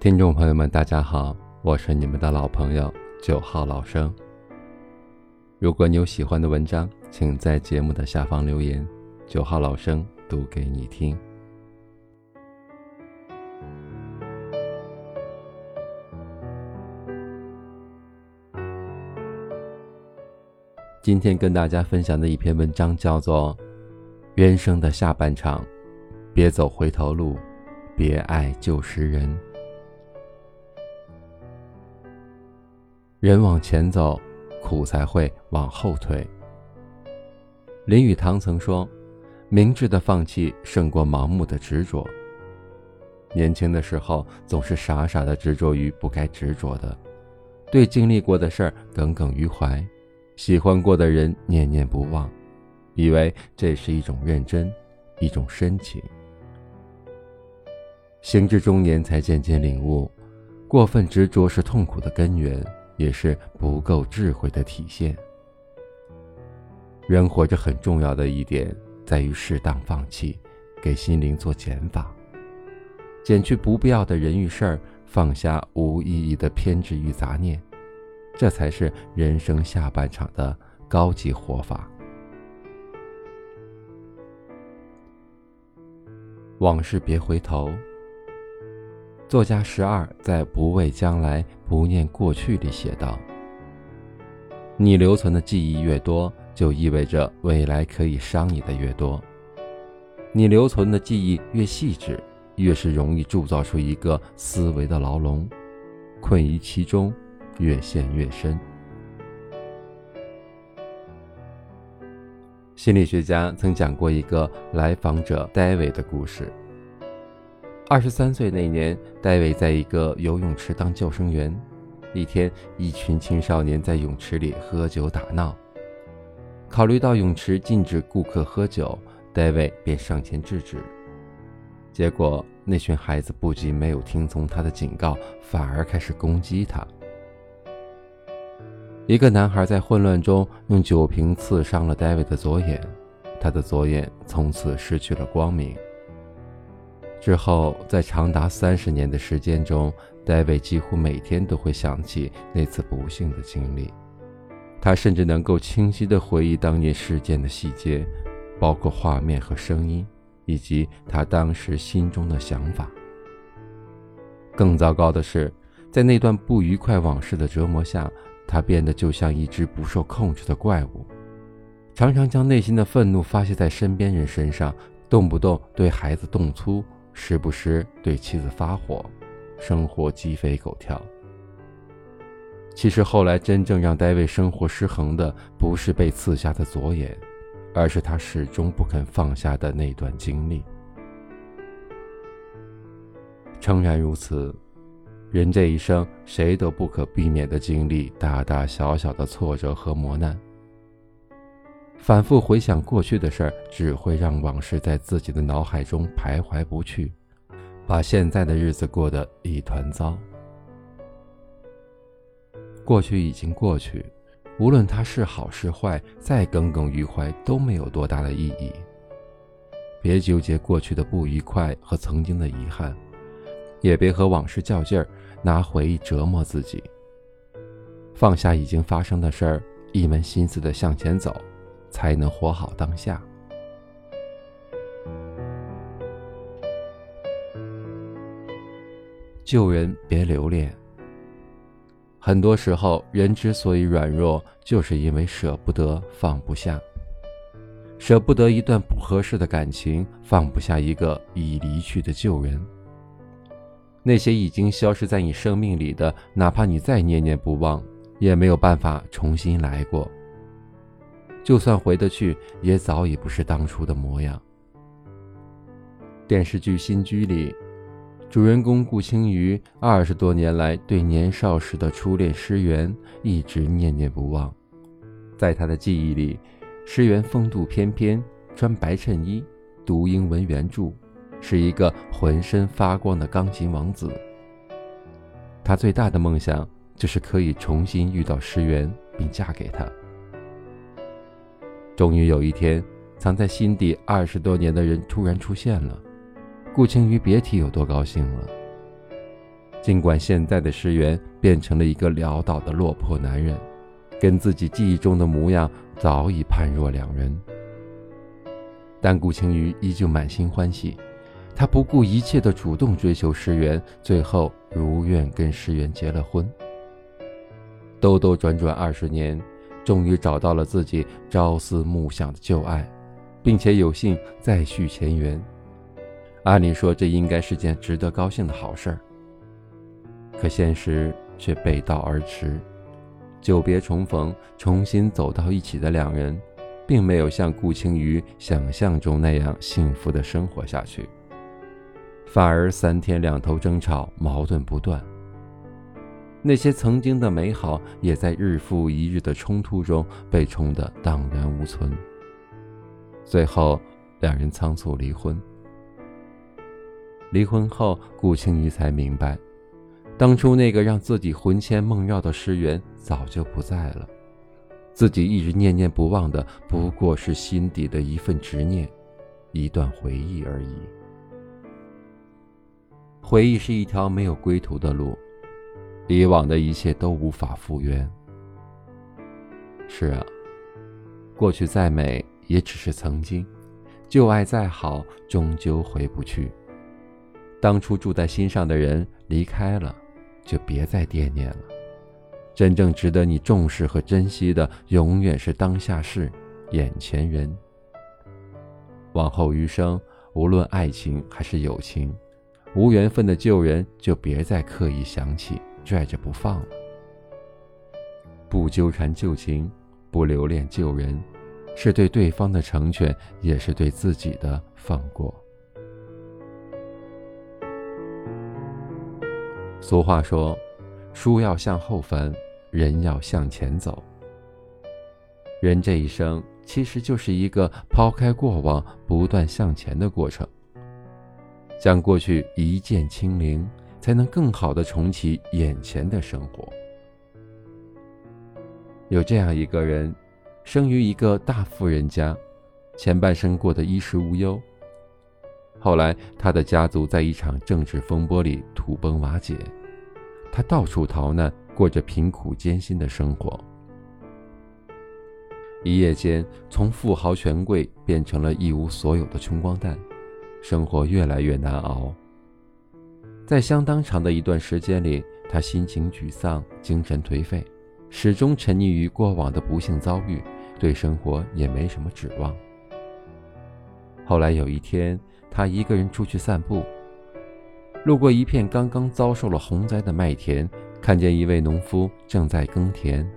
听众朋友们，大家好，我是你们的老朋友九号老生。如果你有喜欢的文章，请在节目的下方留言，九号老生读给你听。今天跟大家分享的一篇文章叫做《人生的下半场》，别走回头路，别爱旧时人。人往前走，苦才会往后退。林语堂曾说：“明智的放弃胜过盲目的执着。”年轻的时候总是傻傻的执着于不该执着的，对经历过的事儿耿耿于怀，喜欢过的人念念不忘，以为这是一种认真，一种深情。行至中年，才渐渐领悟，过分执着是痛苦的根源。也是不够智慧的体现。人活着很重要的一点，在于适当放弃，给心灵做减法，减去不必要的人与事儿，放下无意义的偏执与杂念，这才是人生下半场的高级活法。往事别回头。作家十二在《不畏将来，不念过去》里写道：“你留存的记忆越多，就意味着未来可以伤你的越多。你留存的记忆越细致，越是容易铸造出一个思维的牢笼，困于其中，越陷越深。”心理学家曾讲过一个来访者戴维的故事。二十三岁那年，戴维在一个游泳池当救生员。一天，一群青少年在泳池里喝酒打闹。考虑到泳池禁止顾客喝酒，戴维便上前制止。结果，那群孩子不仅没有听从他的警告，反而开始攻击他。一个男孩在混乱中用酒瓶刺伤了戴维的左眼，他的左眼从此失去了光明。之后，在长达三十年的时间中，戴维几乎每天都会想起那次不幸的经历。他甚至能够清晰地回忆当年事件的细节，包括画面和声音，以及他当时心中的想法。更糟糕的是，在那段不愉快往事的折磨下，他变得就像一只不受控制的怪物，常常将内心的愤怒发泄在身边人身上，动不动对孩子动粗。时不时对妻子发火，生活鸡飞狗跳。其实后来真正让戴维生活失衡的，不是被刺瞎的左眼，而是他始终不肯放下的那段经历。诚然如此，人这一生谁都不可避免的经历大大小小的挫折和磨难。反复回想过去的事儿，只会让往事在自己的脑海中徘徊不去，把现在的日子过得一团糟。过去已经过去，无论它是好是坏，再耿耿于怀都没有多大的意义。别纠结过去的不愉快和曾经的遗憾，也别和往事较劲儿，拿回忆折磨自己。放下已经发生的事儿，一门心思的向前走。才能活好当下。救人别留恋。很多时候，人之所以软弱，就是因为舍不得、放不下。舍不得一段不合适的感情，放不下一个已离去的旧人。那些已经消失在你生命里的，哪怕你再念念不忘，也没有办法重新来过。就算回得去，也早已不是当初的模样。电视剧《新居》里，主人公顾青瑜二十多年来对年少时的初恋诗媛一直念念不忘。在他的记忆里，诗媛风度翩翩，穿白衬衣，读英文原著，是一个浑身发光的钢琴王子。他最大的梦想就是可以重新遇到诗媛，并嫁给他。终于有一天，藏在心底二十多年的人突然出现了，顾青鱼别提有多高兴了。尽管现在的石原变成了一个潦倒的落魄男人，跟自己记忆中的模样早已判若两人，但顾青鱼依旧满心欢喜。他不顾一切的主动追求石原，最后如愿跟石原结了婚。兜兜转转二十年，终于找到了自己朝思暮想的旧爱，并且有幸再续前缘。按理说，这应该是件值得高兴的好事儿。可现实却背道而驰，久别重逢，重新走到一起的两人，并没有像顾青瑜想象中那样幸福的生活下去，反而三天两头争吵，矛盾不断。那些曾经的美好，也在日复一日的冲突中被冲得荡然无存。最后，两人仓促离婚。离婚后，顾青瑜才明白，当初那个让自己魂牵梦绕的诗源早就不在了，自己一直念念不忘的，不过是心底的一份执念，一段回忆而已。回忆是一条没有归途的路。以往的一切都无法复原。是啊，过去再美也只是曾经，旧爱再好终究回不去。当初住在心上的人离开了，就别再惦念了。真正值得你重视和珍惜的，永远是当下事、眼前人。往后余生，无论爱情还是友情，无缘分的旧人就别再刻意想起。拽着不放了，不纠缠旧情，不留恋旧人，是对对方的成全，也是对自己的放过。俗话说：“书要向后翻，人要向前走。”人这一生其实就是一个抛开过往，不断向前的过程，将过去一键清零。才能更好的重启眼前的生活。有这样一个人，生于一个大富人家，前半生过得衣食无忧。后来，他的家族在一场政治风波里土崩瓦解，他到处逃难，过着贫苦艰辛的生活。一夜间，从富豪权贵变成了一无所有的穷光蛋，生活越来越难熬。在相当长的一段时间里，他心情沮丧，精神颓废，始终沉溺于过往的不幸遭遇，对生活也没什么指望。后来有一天，他一个人出去散步，路过一片刚刚遭受了洪灾的麦田，看见一位农夫正在耕田。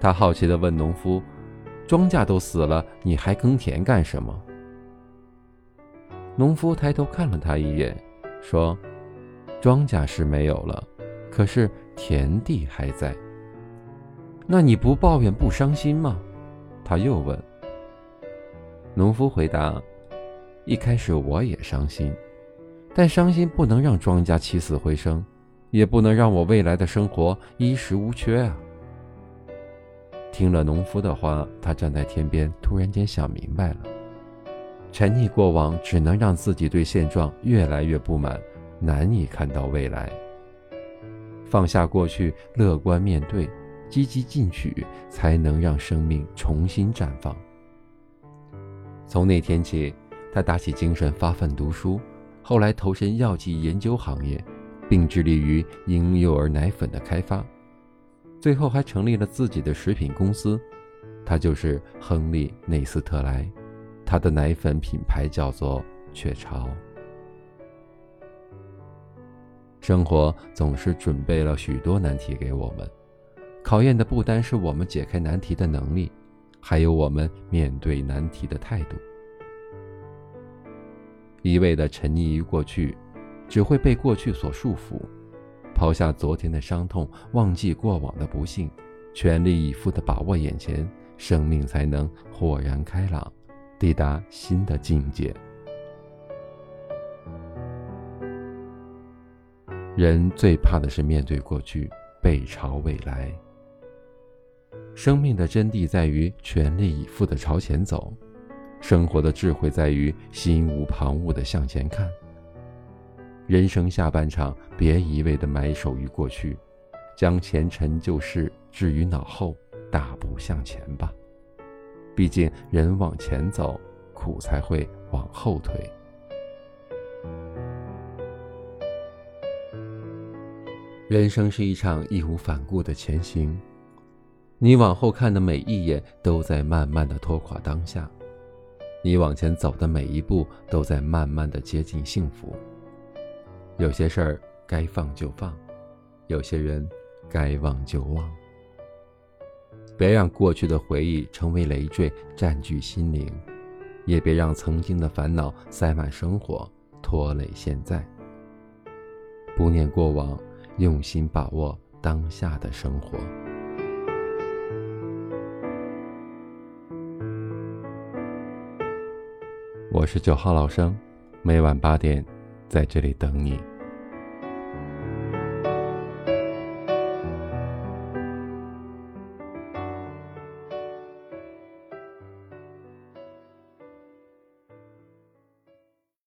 他好奇地问农夫：“庄稼都死了，你还耕田干什么？”农夫抬头看了他一眼。说：“庄稼是没有了，可是田地还在。那你不抱怨不伤心吗？”他又问。农夫回答：“一开始我也伤心，但伤心不能让庄稼起死回生，也不能让我未来的生活衣食无缺啊。”听了农夫的话，他站在天边，突然间想明白了。沉溺过往，只能让自己对现状越来越不满，难以看到未来。放下过去，乐观面对，积极进取，才能让生命重新绽放。从那天起，他打起精神发奋读书，后来投身药剂研究行业，并致力于婴幼儿奶粉的开发，最后还成立了自己的食品公司，他就是亨利·内斯特莱。他的奶粉品牌叫做雀巢。生活总是准备了许多难题给我们，考验的不单是我们解开难题的能力，还有我们面对难题的态度。一味的沉溺于过去，只会被过去所束缚；抛下昨天的伤痛，忘记过往的不幸，全力以赴的把握眼前，生命才能豁然开朗。抵达新的境界。人最怕的是面对过去，背朝未来。生命的真谛在于全力以赴的朝前走，生活的智慧在于心无旁骛的向前看。人生下半场，别一味的埋首于过去，将前尘旧事置于脑后，大步向前吧。毕竟人往前走，苦才会往后退。人生是一场义无反顾的前行，你往后看的每一眼，都在慢慢的拖垮当下；你往前走的每一步，都在慢慢的接近幸福。有些事儿该放就放，有些人该忘就忘。别让过去的回忆成为累赘，占据心灵；也别让曾经的烦恼塞满生活，拖累现在。不念过往，用心把握当下的生活。我是九号老生，每晚八点，在这里等你。